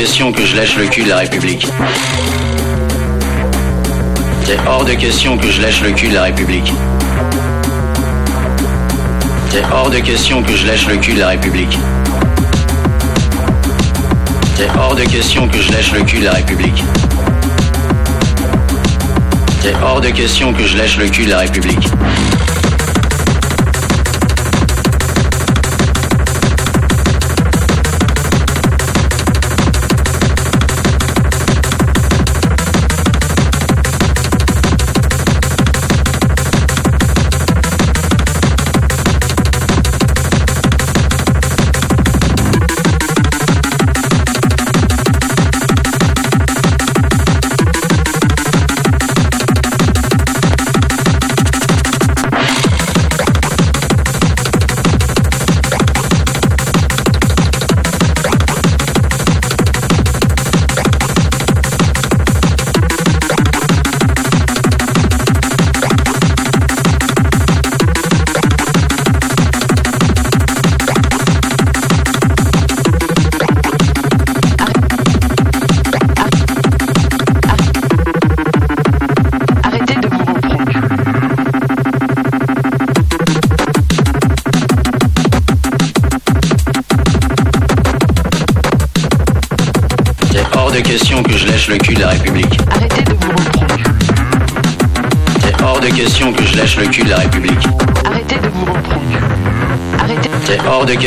question que je lèche le cul de la République. C'est hors de question que je lèche le cul de la République. C'est hors de question que je lèche le cul de la République. C'est hors de question que je lèche le cul de la République. C'est hors de question que je lèche le cul de la République.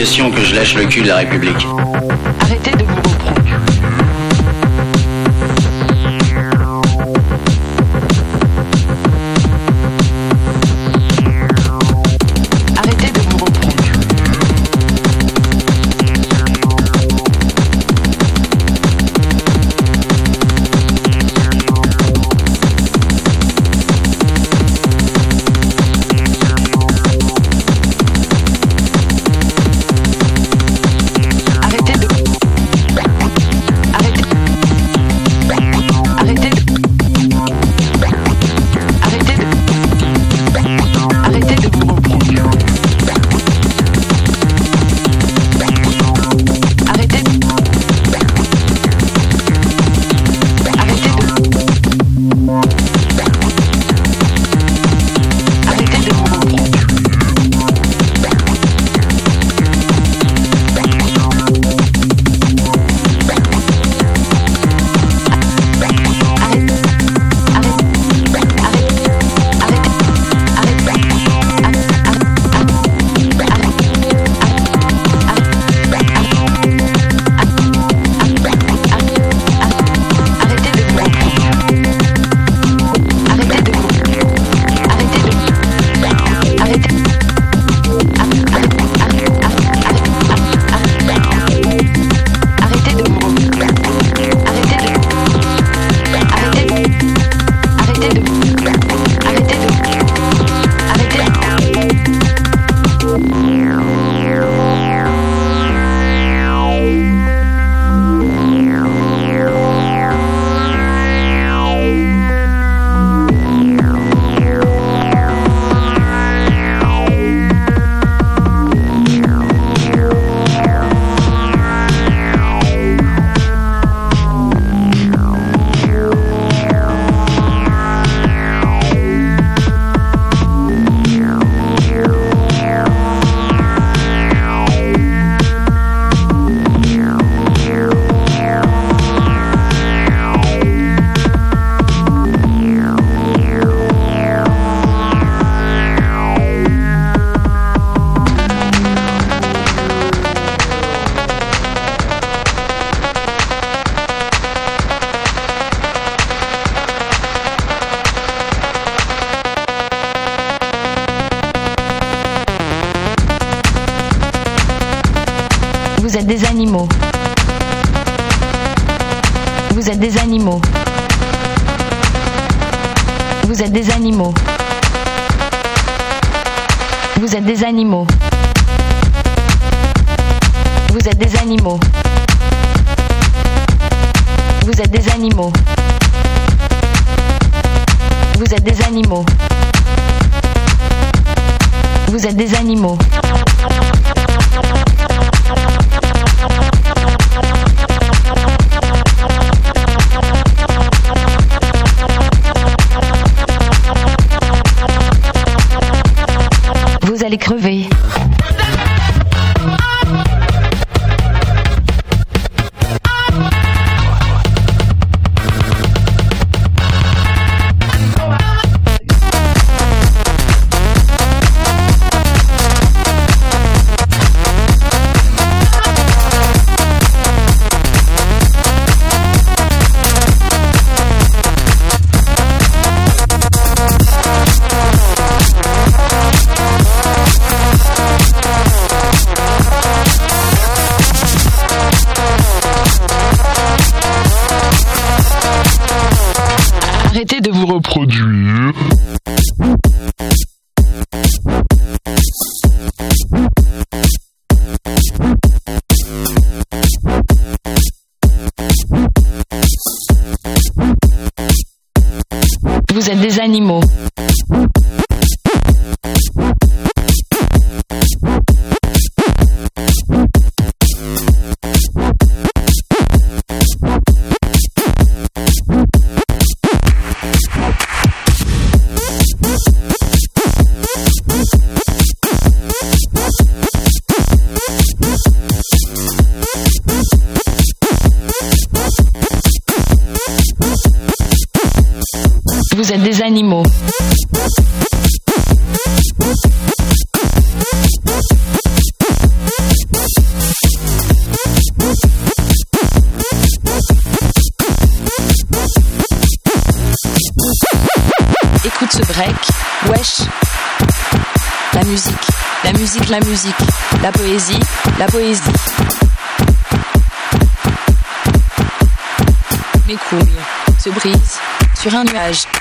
Que je lèche le cul de la République. message.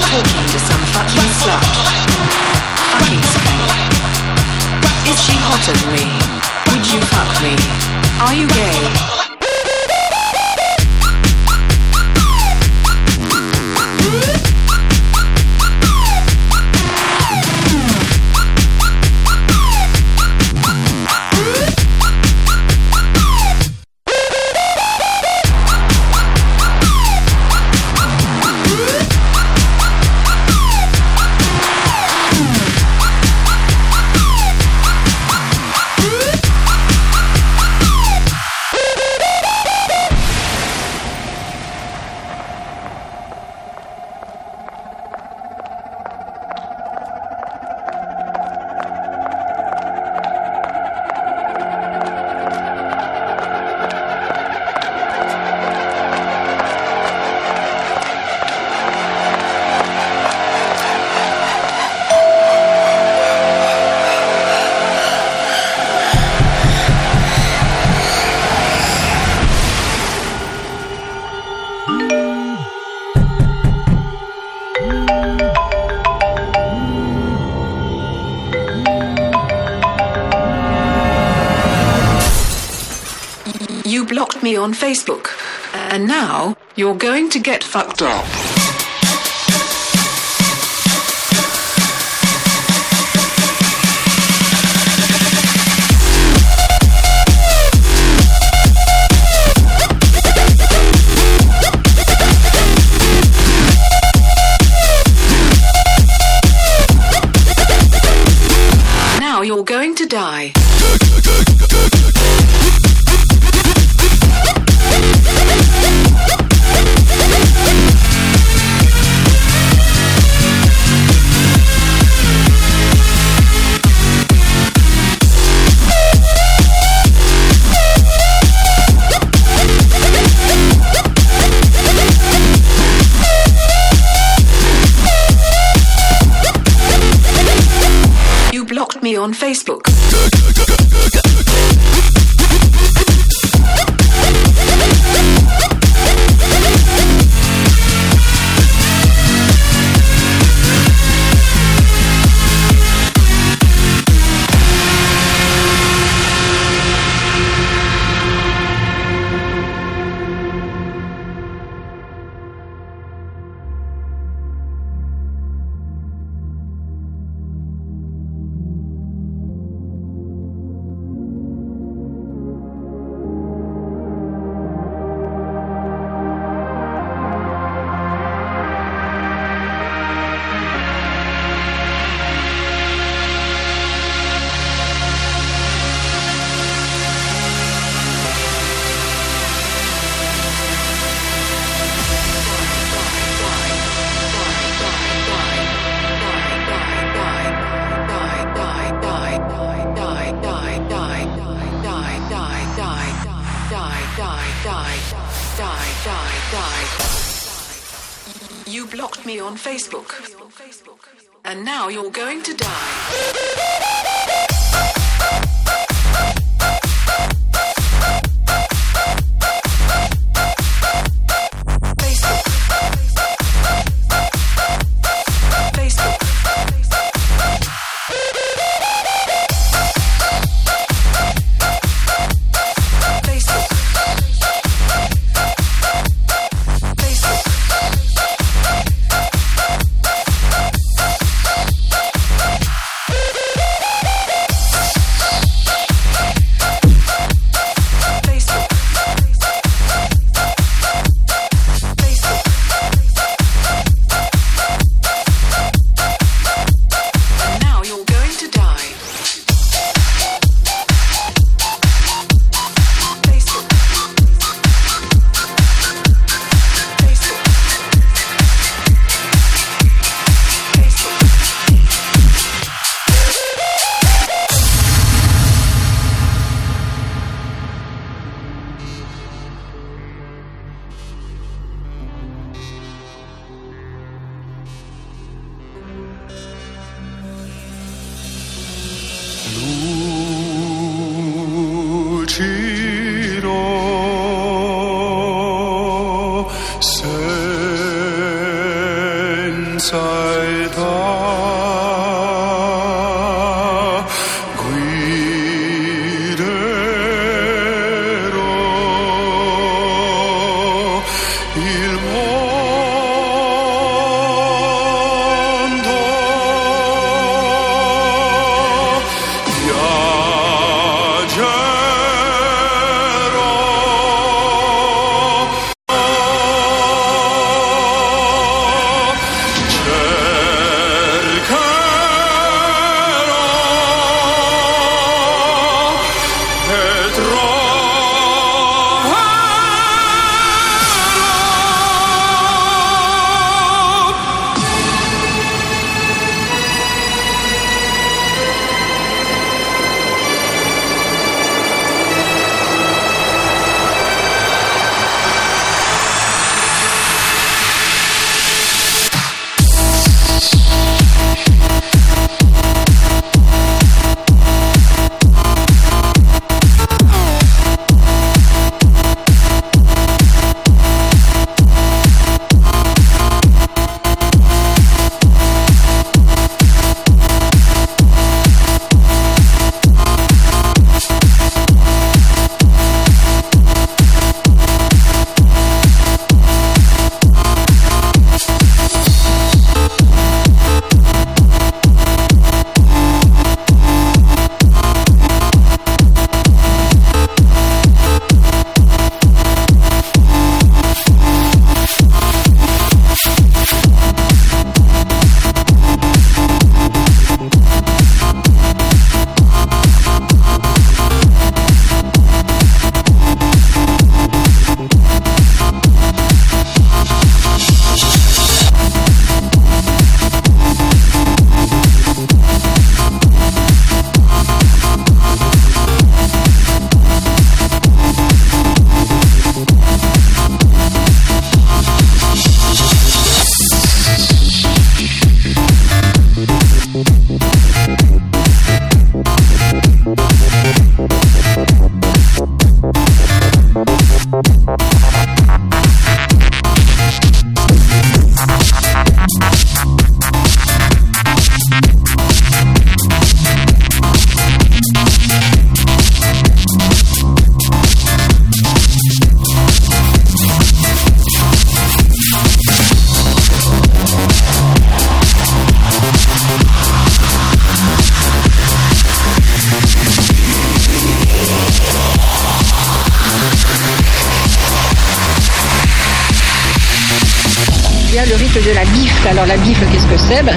To some fucking slut. Fucking skank. Is she hotter than me? Would you fuck me? Are you gay? On Facebook. And now you're going to get fucked up.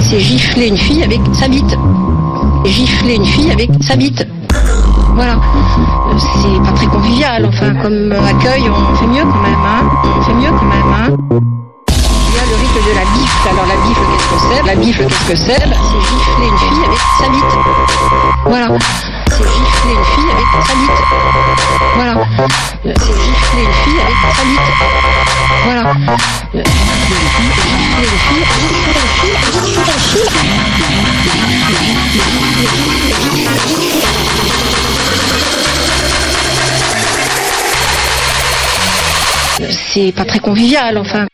c'est gifler une fille avec sa bite. Gifler une fille avec sa bite. Voilà. C'est pas très convivial. Enfin, comme accueil, on fait mieux quand même. Hein. On fait mieux quand même. Hein. Il y a le rythme de la bifle. Alors la bifle, qu'est-ce que c'est? La bifle, qu'est-ce que c'est? C'est gifler une fille avec sa bite. Voilà. C'est gifler une fille avec sa bite. Voilà. C'est gifler une fille avec sa bite. Voilà. C'est pas très convivial, enfin.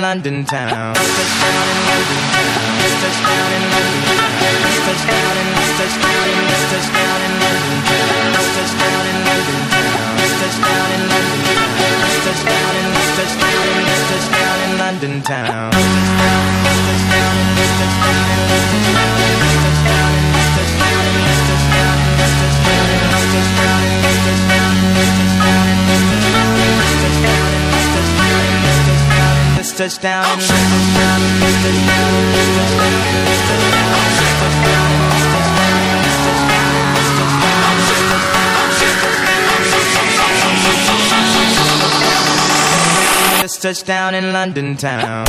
London town. Down in London town. touch down. Touchdown in London town.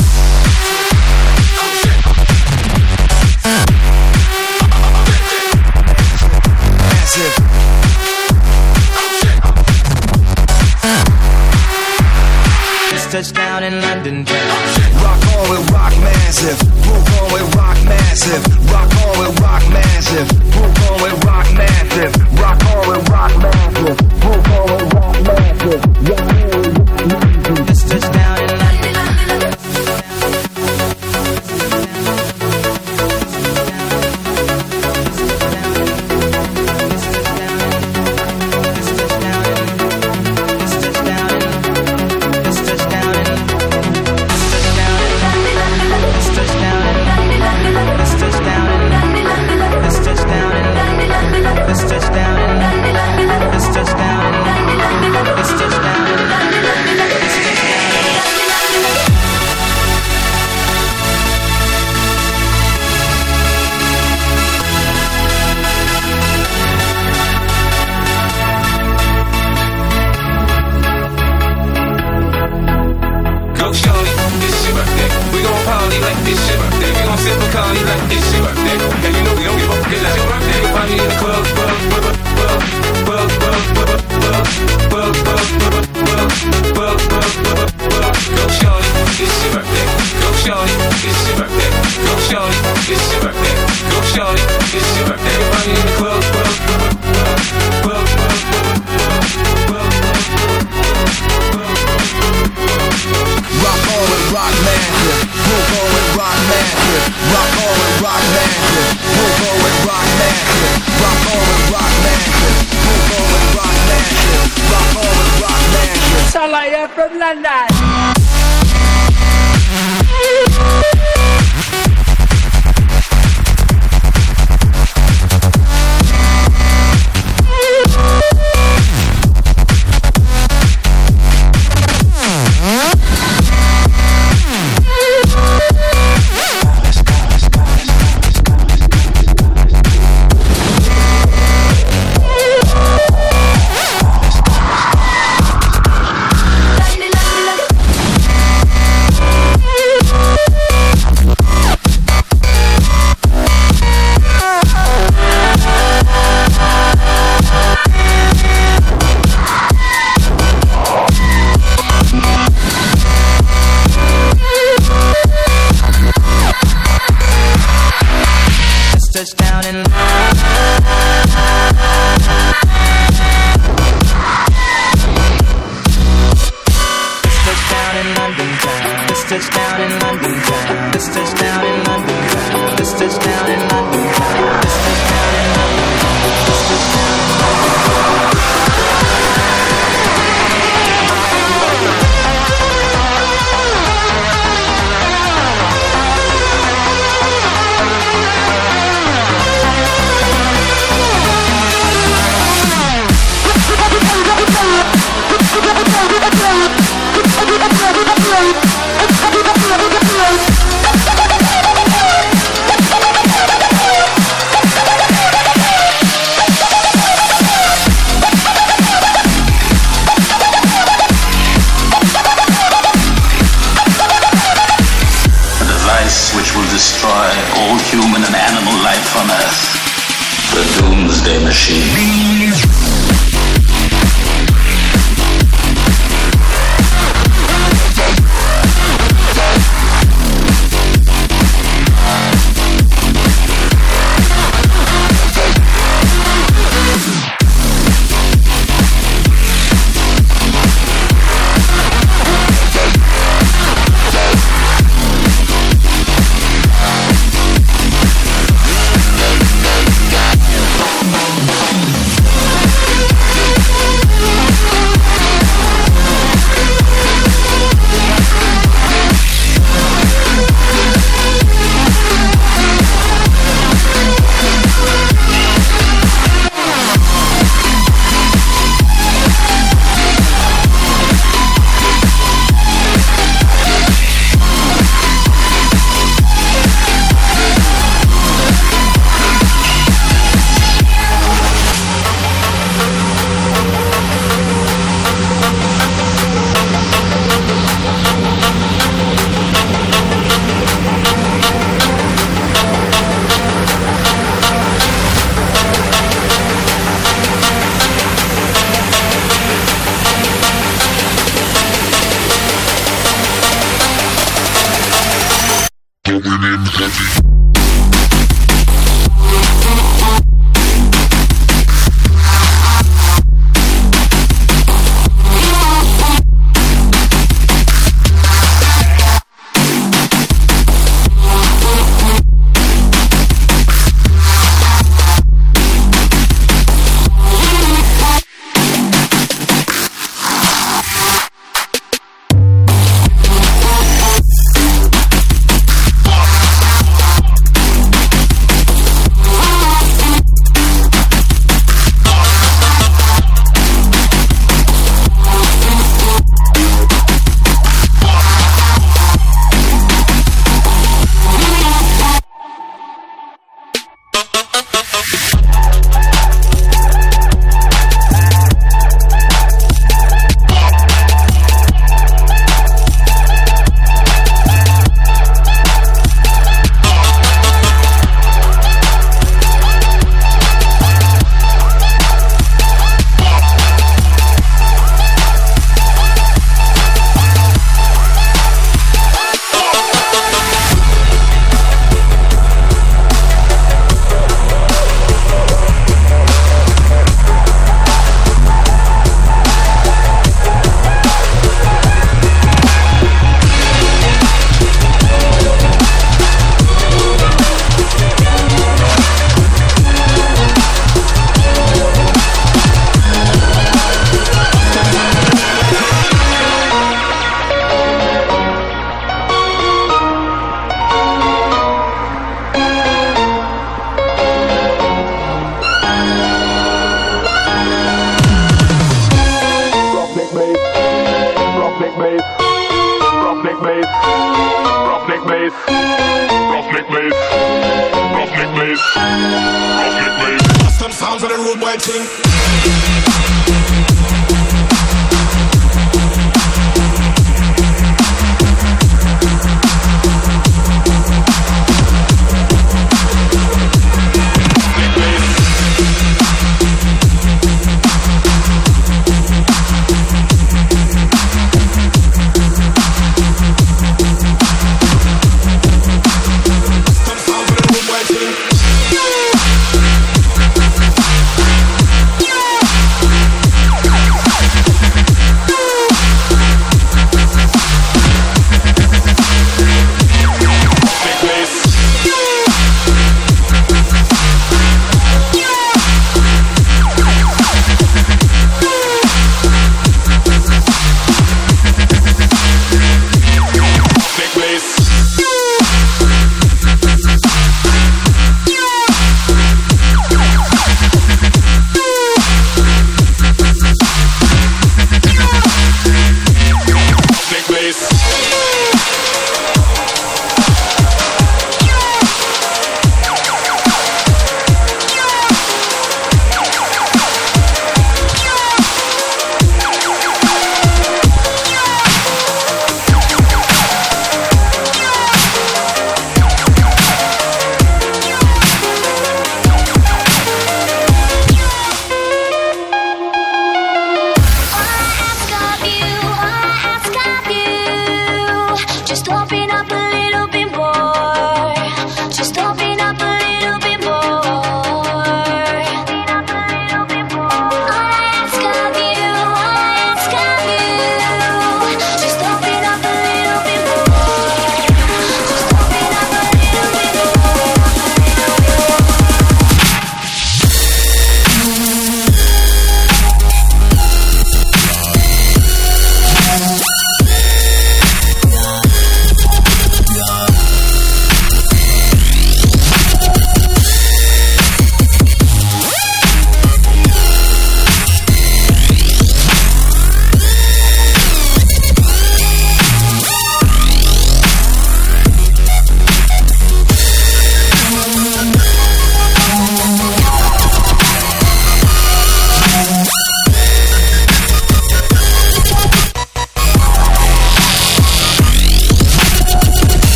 Massive. touchdown massive. rock on with rock massive. Rock on with rock massive. Move on with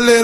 little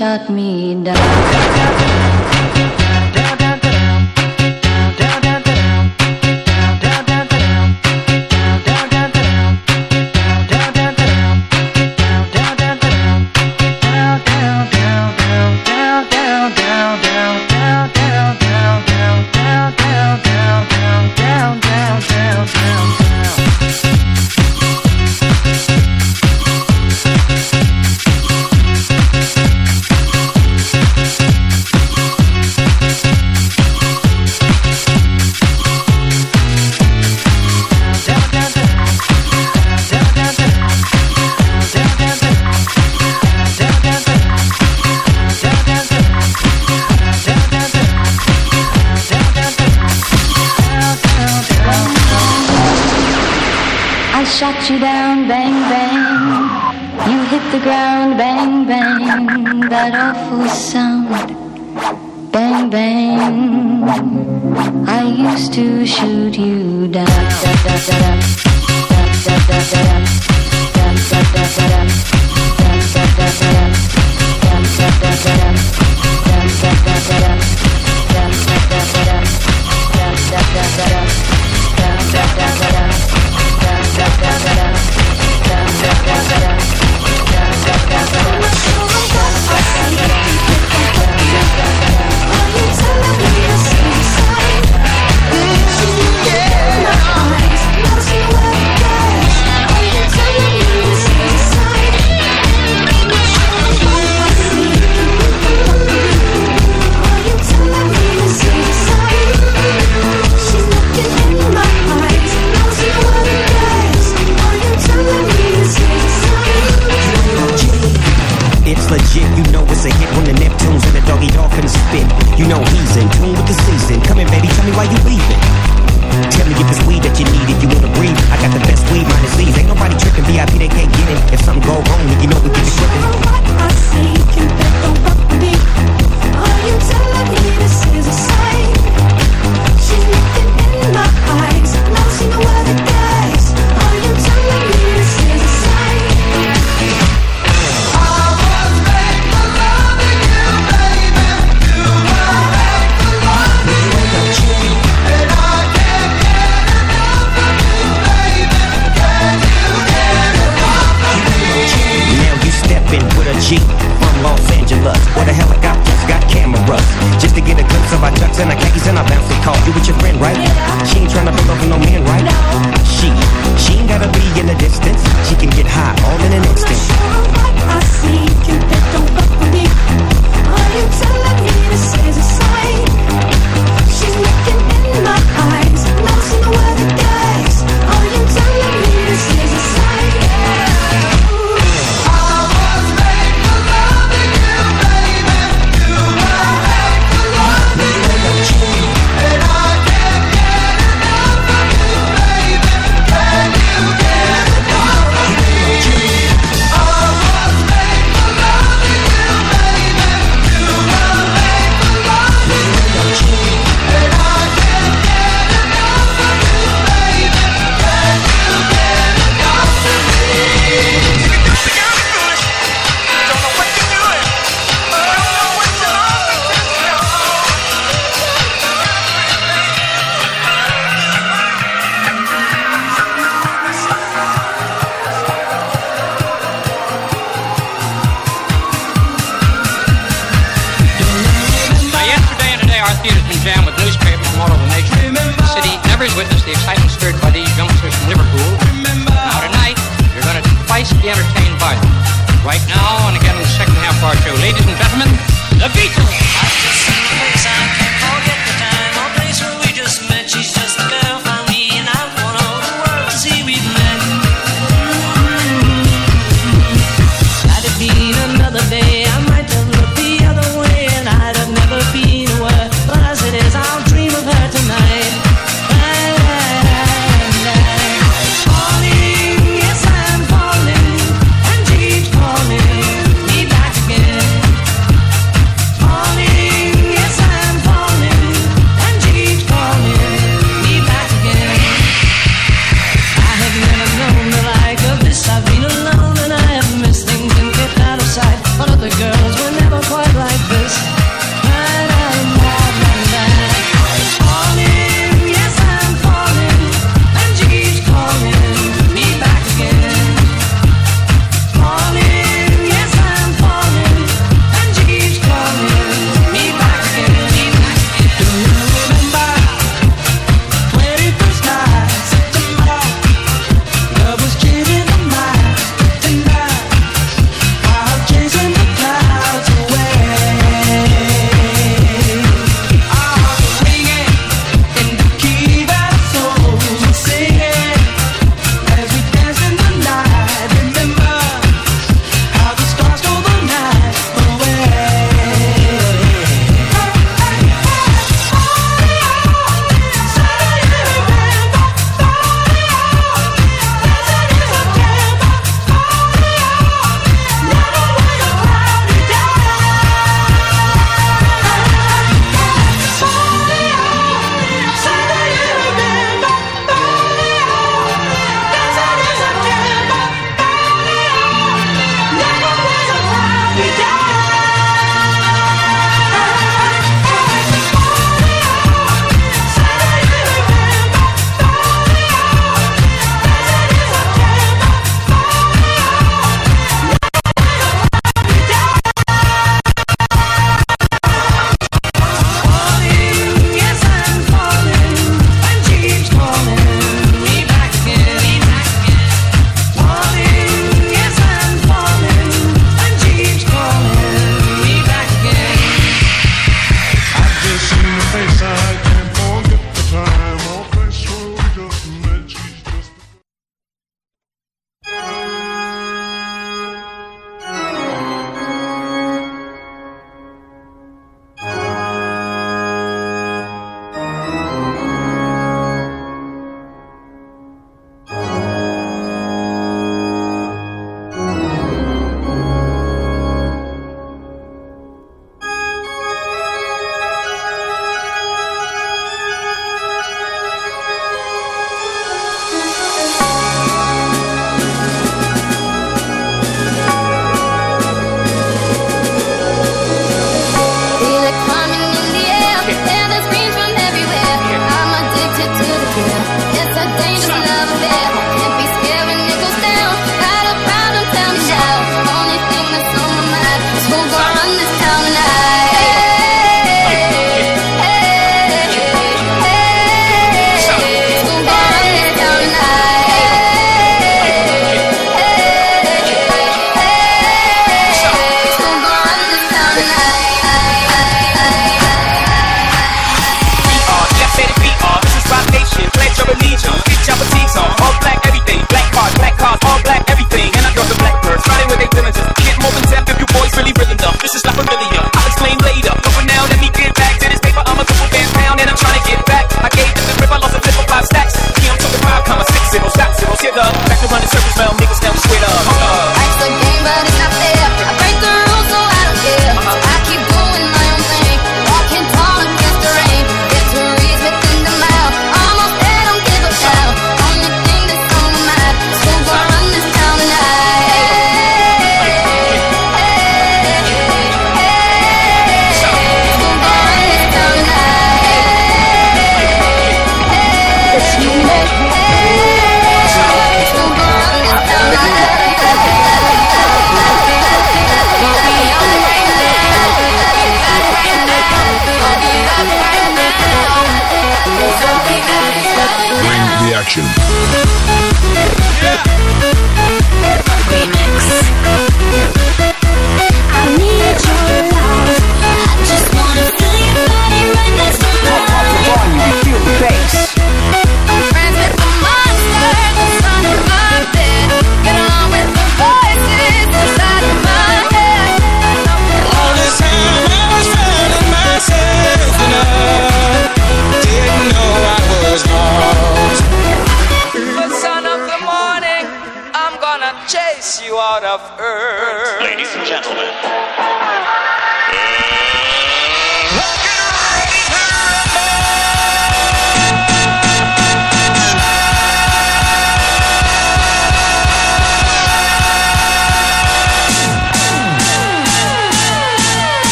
shut me down.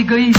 Rodrigo